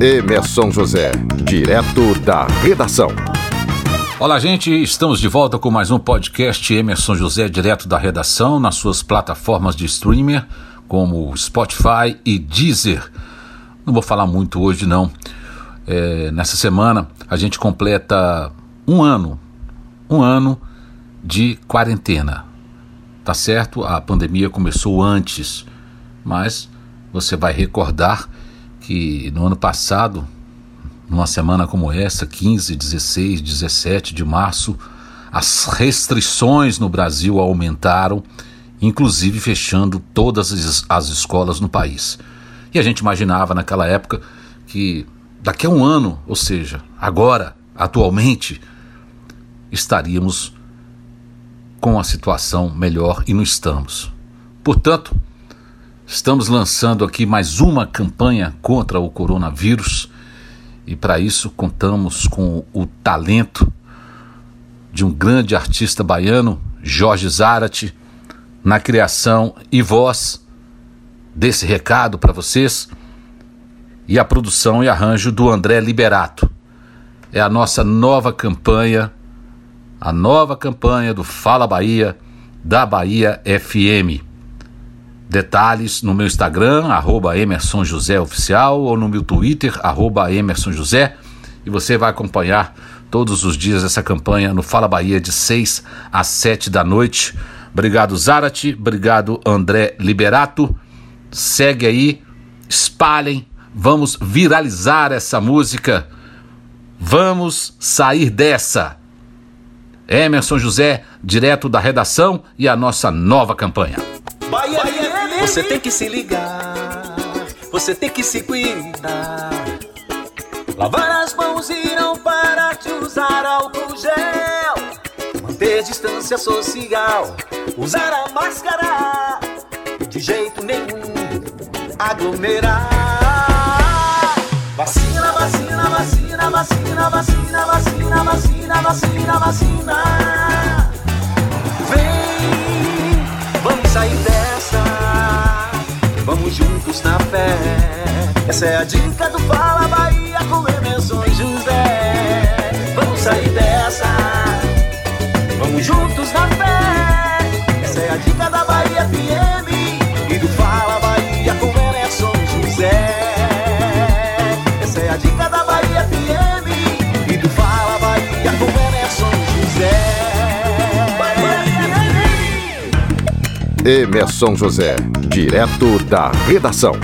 Emerson José, direto da redação. Olá, gente, estamos de volta com mais um podcast Emerson José, direto da redação, nas suas plataformas de streamer, como Spotify e Deezer. Não vou falar muito hoje, não. É, nessa semana a gente completa um ano, um ano de quarentena. Tá certo? A pandemia começou antes, mas você vai recordar que no ano passado, numa semana como essa, 15, 16, 17 de março, as restrições no Brasil aumentaram, inclusive fechando todas as escolas no país. E a gente imaginava naquela época que daqui a um ano, ou seja, agora, atualmente, estaríamos com a situação melhor e não estamos. Portanto, estamos lançando aqui mais uma campanha contra o coronavírus e para isso contamos com o talento de um grande artista baiano, Jorge Zarate, na criação e voz desse recado para vocês e a produção e arranjo do André Liberato. É a nossa nova campanha a nova campanha do Fala Bahia, da Bahia FM. Detalhes no meu Instagram, arroba Emerson José Oficial, ou no meu Twitter, arroba Emerson José, e você vai acompanhar todos os dias essa campanha no Fala Bahia de 6 às 7 da noite. Obrigado, Zarate, obrigado, André Liberato. Segue aí, espalhem, vamos viralizar essa música. Vamos sair dessa. Emerson José, direto da redação e a nossa nova campanha. Bahia, Bahia, você tem que se ligar, você tem que se cuidar. Lavar as mãos e não parar de usar álcool gel. Manter distância social, usar a máscara. De jeito nenhum aglomerar. Vacina, vacina, vacina, vacina, vacina, vacina, vacina, vacina, vacina. Juntos na fé. Essa é a dica do Fala Bahia com Emerson José, direto da redação.